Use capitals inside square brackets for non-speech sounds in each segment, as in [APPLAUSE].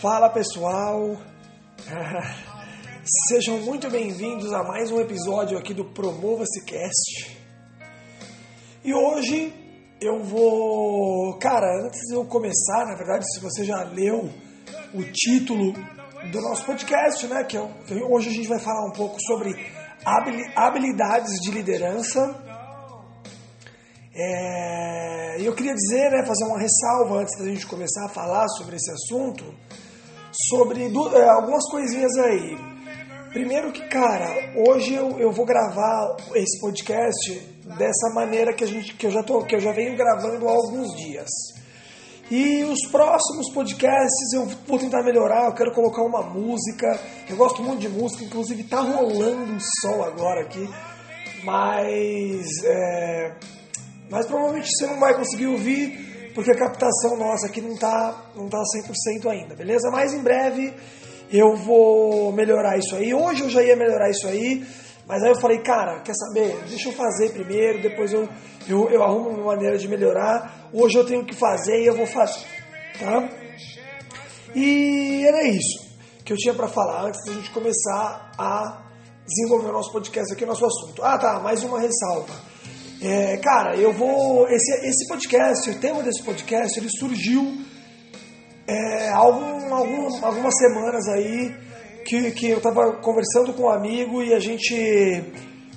Fala pessoal, [LAUGHS] sejam muito bem-vindos a mais um episódio aqui do Promova-se Cast. E hoje eu vou. Cara, antes de eu começar, na verdade, se você já leu o título do nosso podcast, né? Que, que hoje a gente vai falar um pouco sobre habilidades de liderança. É, eu queria dizer, né, fazer uma ressalva antes da gente começar a falar sobre esse assunto, sobre é, algumas coisinhas aí. Primeiro que, cara, hoje eu, eu vou gravar esse podcast dessa maneira que, a gente, que, eu já tô, que eu já venho gravando há alguns dias. E os próximos podcasts eu vou tentar melhorar, eu quero colocar uma música. Eu gosto muito de música, inclusive tá rolando um sol agora aqui. Mas é, mas provavelmente você não vai conseguir ouvir porque a captação nossa aqui não está não tá 100% ainda, beleza? Mas em breve eu vou melhorar isso aí. Hoje eu já ia melhorar isso aí, mas aí eu falei, cara, quer saber? Deixa eu fazer primeiro, depois eu, eu, eu arrumo uma maneira de melhorar. Hoje eu tenho que fazer e eu vou fazer, tá? E era isso que eu tinha para falar antes da gente começar a desenvolver o nosso podcast aqui, o nosso assunto. Ah, tá, mais uma ressalva. É, cara, eu vou. Esse, esse podcast, o tema desse podcast, ele surgiu é, algum, algum, algumas semanas aí que, que eu estava conversando com um amigo e a gente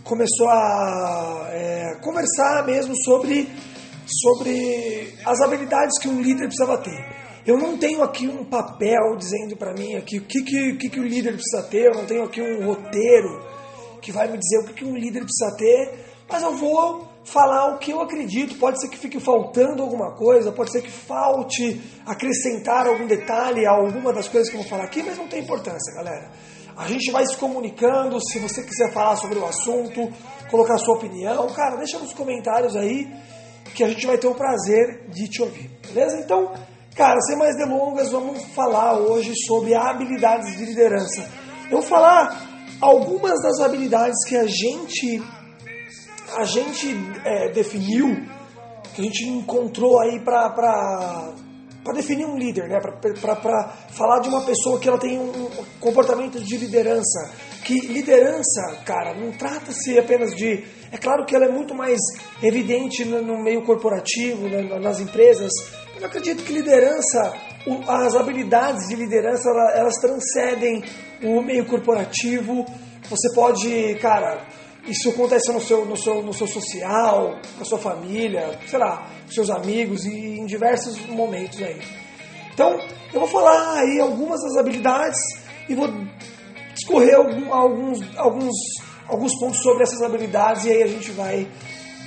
começou a é, conversar mesmo sobre, sobre as habilidades que um líder precisava ter. Eu não tenho aqui um papel dizendo para mim aqui o que, que, que, que o líder precisa ter, eu não tenho aqui um roteiro que vai me dizer o que, que um líder precisa ter, mas eu vou falar o que eu acredito. Pode ser que fique faltando alguma coisa, pode ser que falte acrescentar algum detalhe a alguma das coisas que eu vou falar aqui, mas não tem importância, galera. A gente vai se comunicando. Se você quiser falar sobre o assunto, colocar sua opinião, cara, deixa nos comentários aí que a gente vai ter o prazer de te ouvir, beleza? Então, cara, sem mais delongas, vamos falar hoje sobre habilidades de liderança. Eu vou falar algumas das habilidades que a gente a gente é, definiu, que a gente encontrou aí para definir um líder, né? para falar de uma pessoa que ela tem um comportamento de liderança. Que liderança, cara, não trata-se apenas de. É claro que ela é muito mais evidente no meio corporativo, nas empresas, mas eu acredito que liderança, as habilidades de liderança, elas transcendem o meio corporativo. Você pode, cara, isso acontece no seu, no seu, no seu social, com a sua família, sei lá, com seus amigos e em diversos momentos aí. Então, eu vou falar aí algumas das habilidades e vou discorrer alguns, alguns, alguns pontos sobre essas habilidades e aí a gente vai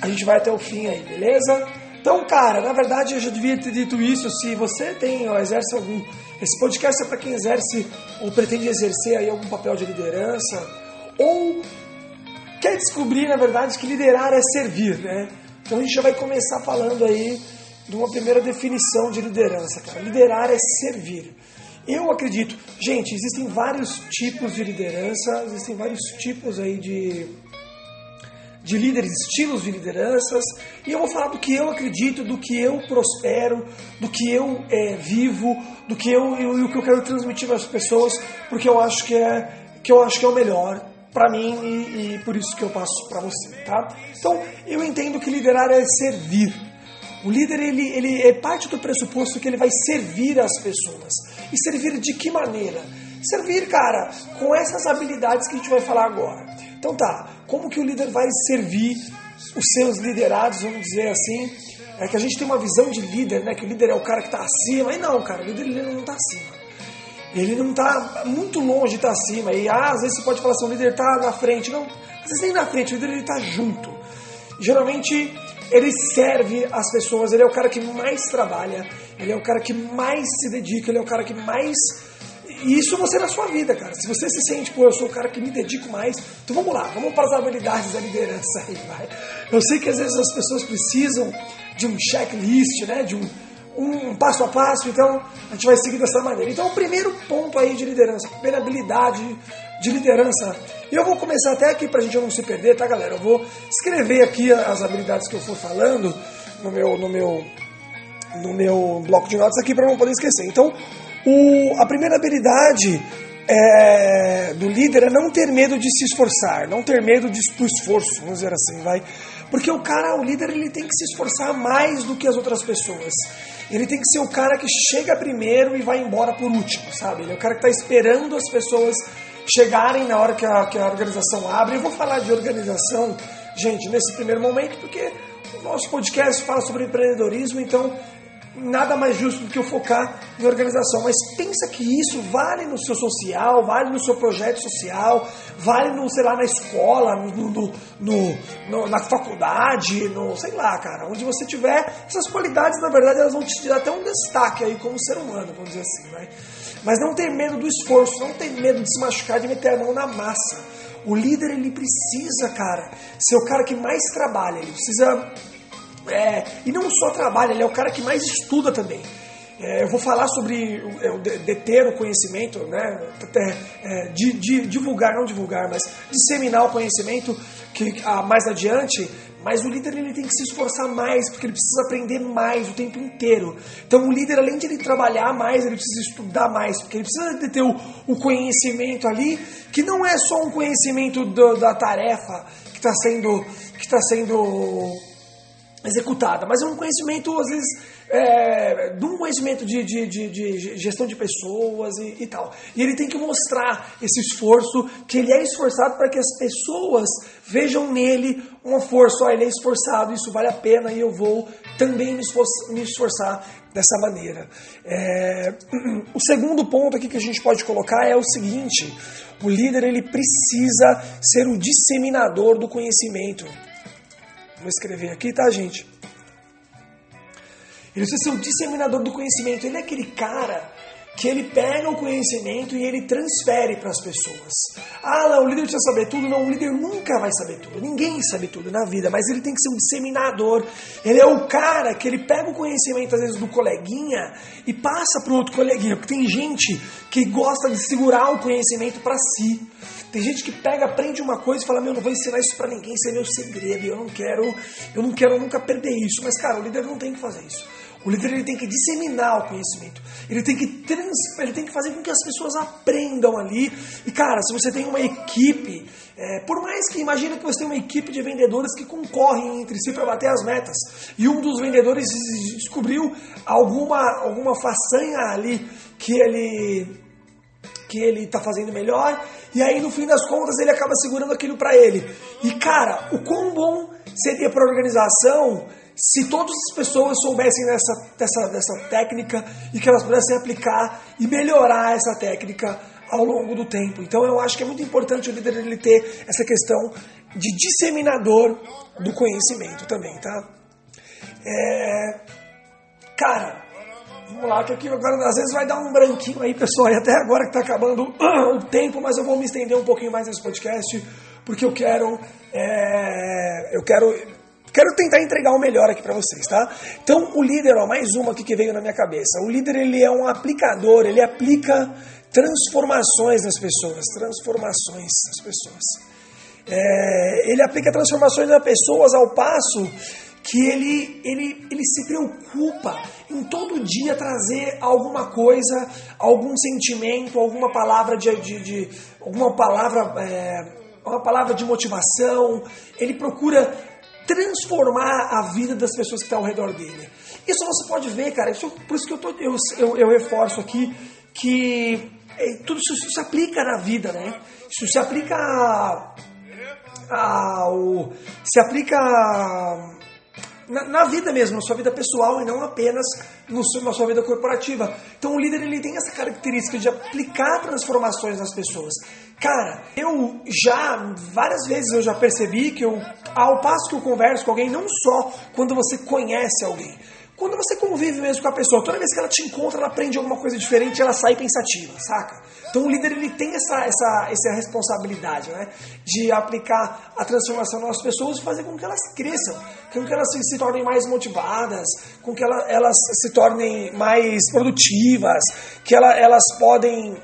a gente vai até o fim aí, beleza? Então, cara, na verdade eu já devia ter dito isso. Se você tem ou exerce algum. Esse podcast é para quem exerce ou pretende exercer aí algum papel de liderança ou quer descobrir, na verdade, que liderar é servir, né? Então a gente já vai começar falando aí de uma primeira definição de liderança, cara. Liderar é servir. Eu acredito, gente, existem vários tipos de liderança, existem vários tipos aí de, de líderes, estilos de lideranças, e eu vou falar do que eu acredito, do que eu prospero, do que eu é, vivo, do que eu e o que eu quero transmitir para as pessoas, porque eu acho que é que eu acho que é o melhor para mim e, e, por isso que eu passo para você, tá? Então, eu entendo que liderar é servir. O líder, ele, ele é parte do pressuposto que ele vai servir as pessoas. E servir de que maneira? Servir, cara, com essas habilidades que a gente vai falar agora. Então tá, como que o líder vai servir os seus liderados, vamos dizer assim? É que a gente tem uma visão de líder, né? Que o líder é o cara que está acima. E não, cara, o líder ele não está acima ele não está muito longe de estar tá acima. E ah, às vezes você pode falar assim, o líder está na frente. Não, às vezes nem na frente, o líder está junto. Geralmente ele serve as pessoas, ele é o cara que mais trabalha, ele é o cara que mais se dedica, ele é o cara que mais. E isso você na sua vida, cara. Se você se sente, pô, eu sou o cara que me dedico mais, então vamos lá, vamos para as habilidades da liderança aí, vai. Eu sei que às vezes as pessoas precisam de um checklist, né? De um, um passo a passo, então a gente vai seguir dessa maneira. Então, o primeiro ponto aí de liderança, a primeira habilidade de liderança. Eu vou começar até aqui para a gente não se perder, tá, galera? Eu vou escrever aqui as habilidades que eu for falando no meu, no meu, no meu bloco de notas aqui para não poder esquecer. Então, O, a primeira habilidade é, do líder é não ter medo de se esforçar, não ter medo de, do esforço, vamos dizer assim, vai. Porque o cara, o líder, ele tem que se esforçar mais do que as outras pessoas. Ele tem que ser o cara que chega primeiro e vai embora por último, sabe? Ele é o cara que está esperando as pessoas chegarem na hora que a, que a organização abre. Eu vou falar de organização, gente, nesse primeiro momento, porque o nosso podcast fala sobre empreendedorismo, então nada mais justo do que eu focar em organização. Mas pensa que isso vale no seu social, vale no seu projeto social, vale no, sei lá, na escola, no, no, no, no na faculdade, no, sei lá, cara, onde você tiver, essas qualidades, na verdade, elas vão te dar até um destaque aí como ser humano, vamos dizer assim, né? Mas não ter medo do esforço, não ter medo de se machucar, de meter a mão na massa. O líder, ele precisa, cara, ser o cara que mais trabalha, ele precisa é, e não só trabalha, ele é o cara que mais estuda também. É, eu vou falar sobre o, deter o conhecimento, né? É, de, de, divulgar, não divulgar, mas disseminar o conhecimento que ah, mais adiante. Mas o líder ele tem que se esforçar mais, porque ele precisa aprender mais o tempo inteiro. Então o líder, além de ele trabalhar mais, ele precisa estudar mais, porque ele precisa de ter o, o conhecimento ali, que não é só um conhecimento do, da tarefa que está sendo, que tá sendo executada, mas é um conhecimento, às vezes, é, de um conhecimento de, de, de, de gestão de pessoas e, e, tal. E ele tem que mostrar esse esforço, que ele é esforçado para que as pessoas vejam nele uma força. Oh, ele é esforçado, isso vale a pena e eu vou também me esforçar, me esforçar dessa maneira. É, [CLEARS THROAT] o segundo ponto aqui que a gente pode colocar é o seguinte: o líder ele precisa ser o disseminador do conhecimento. Vou escrever aqui, tá, gente? Ele precisa ser o disseminador do conhecimento. Ele é aquele cara que ele pega o conhecimento e ele transfere para as pessoas. Ah, o líder precisa saber tudo. Não, o líder nunca vai saber tudo. Ninguém sabe tudo na vida, mas ele tem que ser um disseminador. Ele é o cara que ele pega o conhecimento, às vezes, do coleguinha e passa para o outro coleguinha. Porque tem gente que gosta de segurar o conhecimento para si. Tem gente que pega, aprende uma coisa e fala: Meu, não vou ensinar isso para ninguém, isso é meu segredo, eu não quero, eu não quero nunca perder isso. Mas, cara, o líder não tem que fazer isso. O líder ele tem que disseminar o conhecimento. Ele tem que trans, ele tem que fazer com que as pessoas aprendam ali. E cara, se você tem uma equipe, é, por mais que imagine que você tem uma equipe de vendedores que concorrem entre si para bater as metas, e um dos vendedores descobriu alguma alguma façanha ali que ele que ele está fazendo melhor, e aí no fim das contas ele acaba segurando aquilo para ele. E cara, o quão bom seria para a organização se todas as pessoas soubessem dessa, dessa, dessa técnica e que elas pudessem aplicar e melhorar essa técnica ao longo do tempo. Então eu acho que é muito importante o líder ele ter essa questão de disseminador do conhecimento também, tá? É... Cara, Vamos lá, que aqui agora às vezes vai dar um branquinho aí, pessoal, e até agora que está acabando [CLEARS THROAT] o tempo, mas eu vou me estender um pouquinho mais nesse podcast, porque eu quero. É, eu quero. Quero tentar entregar o melhor aqui para vocês, tá? Então, o líder, ó, mais uma aqui que veio na minha cabeça. O líder, ele é um aplicador, ele aplica transformações nas pessoas, transformações nas pessoas. É, ele aplica transformações nas pessoas ao passo que ele, ele, ele se preocupa em todo dia trazer alguma coisa, algum sentimento, alguma palavra de, de, de alguma palavra, é, uma palavra de motivação. Ele procura transformar a vida das pessoas que estão ao redor dele. Isso você pode ver, cara. Isso, por isso que eu, tô, eu, eu, eu reforço aqui que é, tudo isso, isso, se aplica na vida, né? Isso se aplica ao, se aplica na, na, vida mesmo, na sua vida pessoal e não apenas no, na sua vida corporativa. Então o líder ele tem essa característica de aplicar transformações nas pessoas. Cara, eu já, várias vezes eu já percebi que eu, ao passo que eu converso com alguém, não só quando você conhece alguém, quando você convive mesmo com a pessoa, toda vez que ela te encontra, ela aprende alguma coisa diferente, ela sai pensativa, saca? Então o líder ele tem essa, essa, essa responsabilidade, né? De aplicar a transformação nas pessoas e fazer com que elas cresçam, com que elas se, se tornem mais motivadas, com que ela, elas se tornem mais produtivas, que ela, elas podem,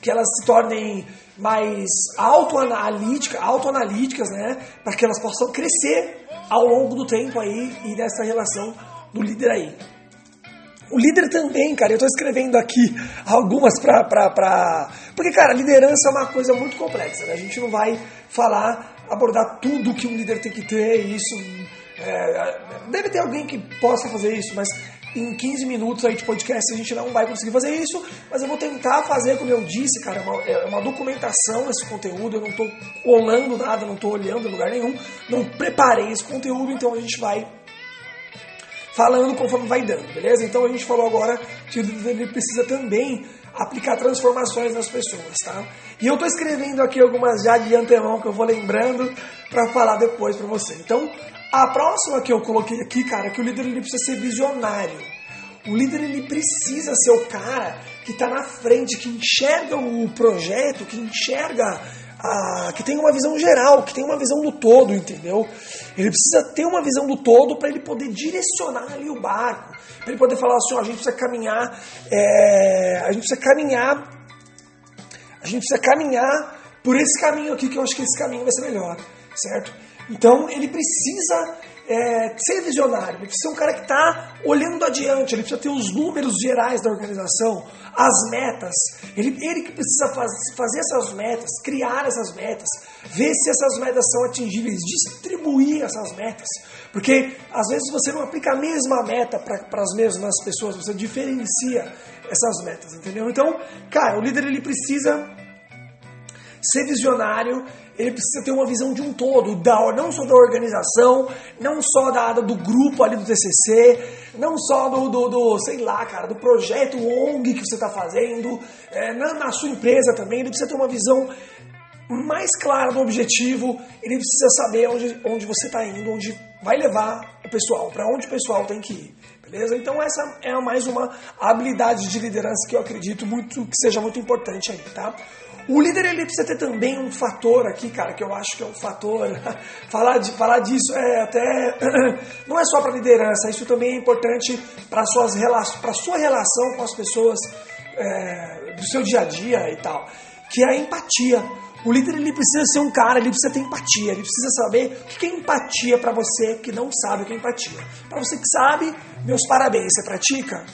que elas se tornem mais autoanalítica, autoanalíticas, né? Para que elas possam crescer ao longo do tempo aí e nessa relação do líder aí. O líder também, cara, eu estou escrevendo aqui algumas pra, pra, pra. Porque, cara, liderança é uma coisa muito complexa, né? A gente não vai falar, abordar tudo que um líder tem que ter, isso. É, deve ter alguém que possa fazer isso, mas em 15 minutos aí de podcast a gente não vai conseguir fazer isso, mas eu vou tentar fazer, como eu disse, cara, é uma, é uma documentação esse conteúdo, eu não estou olhando nada, não estou olhando em lugar nenhum, não preparei esse conteúdo, então a gente vai falando conforme vai dando, beleza? Então a gente falou agora que o líder precisa também aplicar transformações nas pessoas, tá? E eu tô escrevendo aqui algumas já de antemão que eu vou lembrando para falar depois para você. Então, a próxima que eu coloquei aqui, cara, é que o líder ele precisa ser visionário. O líder ele precisa ser o cara que está na frente, que enxerga o projeto, que enxerga a, que tem uma visão geral, que tem uma visão do todo, entendeu? Ele precisa ter uma visão do todo para ele poder direcionar ali o barco, para ele poder falar assim, ó, a gente precisa caminhar, é, a gente precisa caminhar, a gente precisa caminhar por esse caminho aqui que eu acho que esse caminho vai ser melhor, certo? Então ele precisa é, ser visionário, ele precisa ser um cara que está olhando adiante, ele precisa ter os números gerais da organização, as metas. Ele, ele que precisa faz, fazer essas metas, criar essas metas, ver se essas metas são atingíveis, distribuir essas metas. Porque às vezes você não aplica a mesma meta para as mesmas pessoas, você diferencia essas metas, entendeu? Então, cara, o líder ele precisa ser visionário, ele precisa ter uma visão de um todo, da, não só da organização, não só da, do grupo ali do TCC, não só do, do, do sei lá, cara, do projeto ONG que você está fazendo, é, na, na sua empresa também, ele precisa ter uma visão mais clara do objetivo, ele precisa saber onde, onde você está indo, onde vai levar o pessoal, para onde o pessoal tem que ir. Beleza? Então essa é mais uma habilidade de liderança que eu acredito muito que seja muito importante aí, tá? O líder ele precisa ter também um fator aqui, cara, que eu acho que é um fator. [LAUGHS] falar, de, falar disso é até. [CLEARS THROAT] não é só para liderança, isso também é importante para suas para sua relação com as pessoas é, do seu dia a dia e tal, que é a empatia. O líder ele precisa ser um cara, ele precisa ter empatia, ele precisa saber o que é empatia para você que não sabe o que é empatia. Para você que sabe, meus parabéns, você pratica?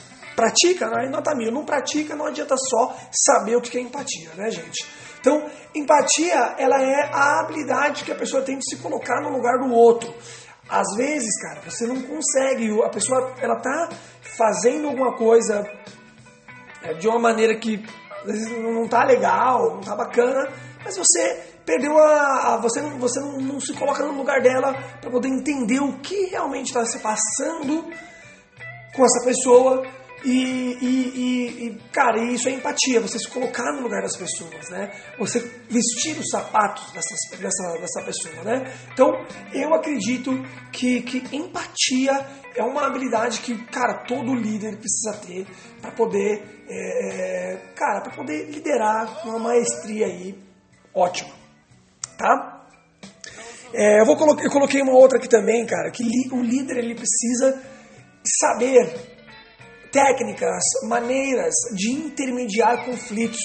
pratica, aí nota mil. Não pratica, não adianta só saber o que é empatia, né, gente? Então, empatia, ela é a habilidade que a pessoa tem de se colocar no lugar do outro. Às vezes, cara, você não consegue, a pessoa, ela tá fazendo alguma coisa é, de uma maneira que às vezes não tá legal, não tá bacana, mas você perdeu a. a você não, você não, não, se coloca no lugar dela para poder entender o que realmente está se passando com essa pessoa e, e, e, cara, isso é empatia, você se colocar no lugar das pessoas, né? Você vestir os sapatos dessas, dessa, dessa pessoa, né? Então, eu acredito que, que empatia é uma habilidade que, cara, todo líder precisa ter para poder, é, cara, para poder liderar uma maestria aí ótima, tá? É, eu, vou colocar, eu coloquei uma outra aqui também, cara, que o líder ele precisa saber técnicas, maneiras de intermediar conflitos.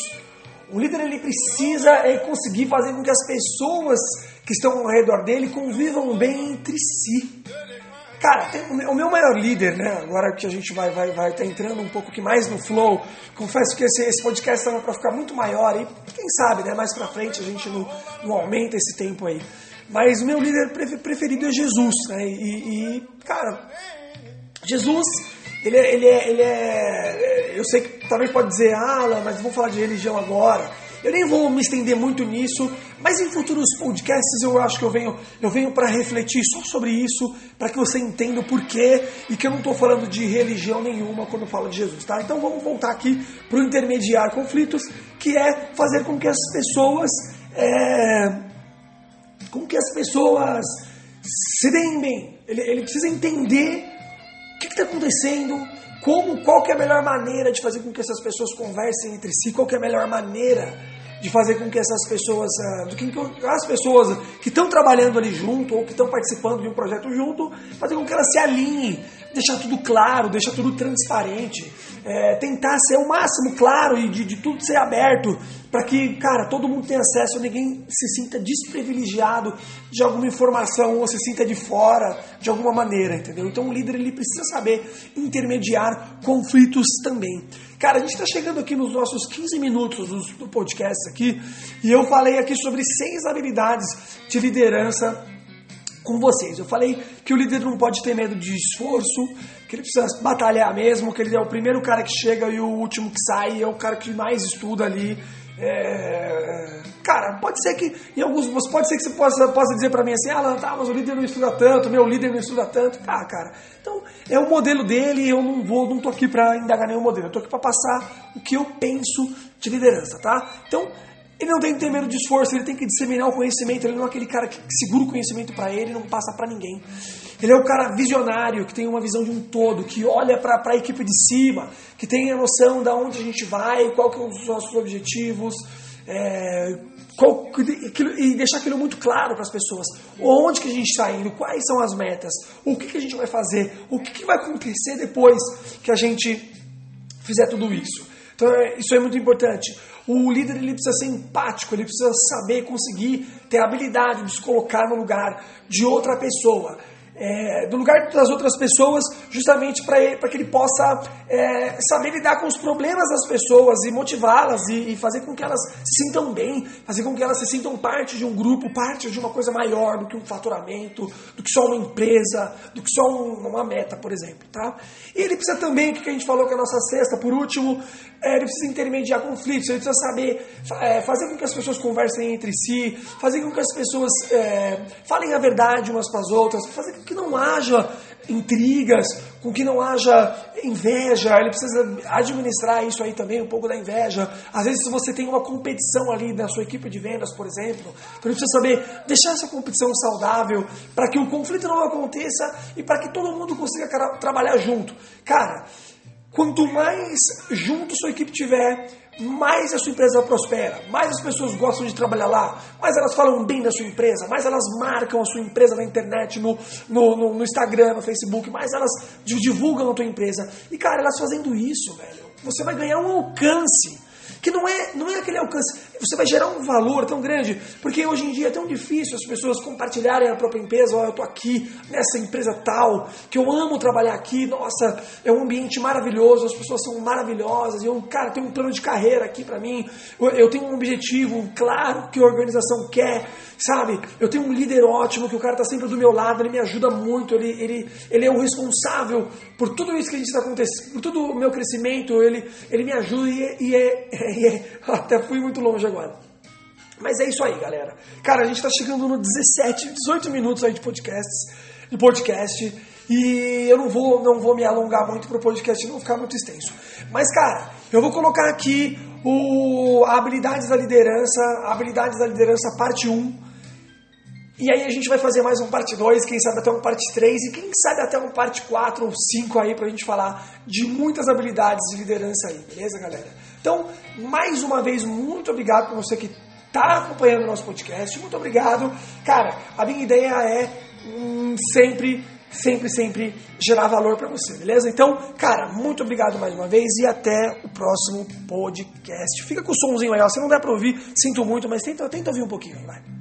O líder ele precisa é, conseguir fazer com que as pessoas que estão ao redor dele convivam bem entre si. Cara, o meu maior líder, né? Agora que a gente vai vai vai tá entrando um pouco que mais no flow. Confesso que esse, esse podcast estava para ficar muito maior e quem sabe, né? Mais para frente a gente não, não aumenta esse tempo aí. Mas o meu líder preferido é Jesus, né? E, e cara, Jesus ele é, ele é, ele é, eu sei que talvez pode dizer, ah, mas vamos falar de religião agora. Eu nem vou me estender muito nisso, mas em futuros podcasts eu acho que eu venho, eu venho para refletir só sobre isso, para que você entenda o porquê e que eu não estou falando de religião nenhuma quando falo de Jesus, tá? Então vamos voltar aqui para o intermediar conflitos, que é fazer com que as pessoas, é, com que as pessoas se deem bem. Ele, ele precisa entender o que está acontecendo? Como, qual é a melhor maneira de fazer com que essas pessoas conversem entre si? Qual é a melhor maneira de fazer com que essas pessoas, uh, do que as pessoas que estão trabalhando ali junto ou que estão participando de um projeto junto, fazer com que elas se alinhem, deixar tudo claro, deixar tudo transparente. é, tentar ser o máximo claro e de, de tudo ser aberto para que, cara, todo mundo tenha acesso, ninguém se sinta desprivilegiado de alguma informação ou se sinta de fora de alguma maneira, entendeu? Então o líder ele precisa saber intermediar conflitos também. Cara, a gente está chegando aqui nos nossos 15 minutos do, podcast aqui e eu falei aqui sobre seis habilidades de liderança com vocês. Eu falei que o líder não pode ter medo de esforço, que ele precisa batalhar mesmo, que ele é o primeiro cara que chega e o último que sai, é o cara que mais estuda ali. É... Cara, pode ser que em alguns pode ser que você possa, possa dizer para mim assim, ah, tá, mas o líder não estuda tanto, meu líder não estuda tanto. Tá, cara. Então é o modelo dele, eu não vou, não tô aqui para indagar nenhum modelo, eu tô aqui para passar o que eu penso de liderança, tá? Então ele não tem que ter medo de esforço, ele tem que disseminar o conhecimento. Ele não é aquele cara que segura o conhecimento para ele e não passa para ninguém. Ele é o cara visionário, que tem uma visão de um todo, que olha para a equipe de cima, que tem a noção de onde a gente vai, qual são os nossos objetivos, é, qual, e deixar aquilo muito claro para as pessoas. Onde que a gente está indo, quais são as metas, o que, que a gente vai fazer, o que, que vai acontecer depois que a gente fizer tudo isso. Então é, isso é muito importante. O líder ele precisa ser empático, ele precisa saber conseguir ter a habilidade de se colocar no lugar de outra pessoa é, do lugar das outras pessoas, justamente para que ele possa é, saber lidar com os problemas das pessoas e motivá-las e, e, fazer com que elas se sintam bem, fazer com que elas se sintam parte de um grupo, parte de uma coisa maior do que um faturamento, do que só uma empresa, do que só um, uma meta, por exemplo. Tá? E ele precisa também, o que a gente falou que é a nossa sexta, por último, é, ele precisa intermediar conflitos, ele precisa saber é, fazer com que as pessoas conversem entre si, fazer com que as pessoas é, falem a verdade umas com as outras, fazer com que não haja intrigas, com que não haja inveja, ele precisa administrar isso aí também, um pouco da inveja. Às vezes, se você tem uma competição ali na sua equipe de vendas, por exemplo, então ele precisa saber deixar essa competição saudável para que o conflito não aconteça e para que todo mundo consiga trabalhar junto. Cara, quanto mais junto sua equipe tiver, mais a sua empresa prospera, mais as pessoas gostam de trabalhar lá, mais elas falam bem da sua empresa, mais elas marcam a sua empresa na internet, no, no, no, no Instagram, no Facebook, mais elas divulgam a tua empresa. E cara, elas fazendo isso, velho, você vai ganhar um alcance que não é, não é aquele alcance. Você vai gerar um valor tão grande, porque hoje em dia é tão difícil as pessoas compartilharem a própria empresa. Olha, eu estou aqui nessa empresa tal, que eu amo trabalhar aqui. Nossa, é um ambiente maravilhoso, as pessoas são maravilhosas. Eu, cara, tenho um plano de carreira aqui para mim. Eu, tenho um objetivo claro que a organização quer, sabe? Eu tenho um líder ótimo, que o cara está sempre do meu lado, ele me ajuda muito, ele, ele, ele é o responsável por tudo isso que a gente está acontecendo, por todo o meu crescimento, ele, ele me ajuda e, é, e é, [LAUGHS] é, até fui muito longe agora. Mas é isso aí, galera. Cara, a gente está chegando no 17, 18 minutos aí de podcasts, de podcast. E eu não vou, não vou me alongar muito para o podcast não ficar muito extenso. Mas, cara, eu vou colocar aqui o Habilidades da Liderança, Habilidades da Liderança, parte 1 e aí a gente vai fazer mais um parte 2, quem sabe até um parte 3 e quem sabe até um parte 4 ou 5 aí pra gente falar de muitas habilidades de liderança aí, beleza, galera? Então, mais uma vez, muito obrigado por você que tá acompanhando o nosso podcast, muito obrigado. Cara, a minha ideia é hum, sempre, sempre, sempre gerar valor para você, beleza? Então, cara, muito obrigado mais uma vez e até o próximo podcast. Fica com o somzinho ó. Se não der pra ouvir, sinto muito, mas tenta, tenta ouvir um pouquinho, vai.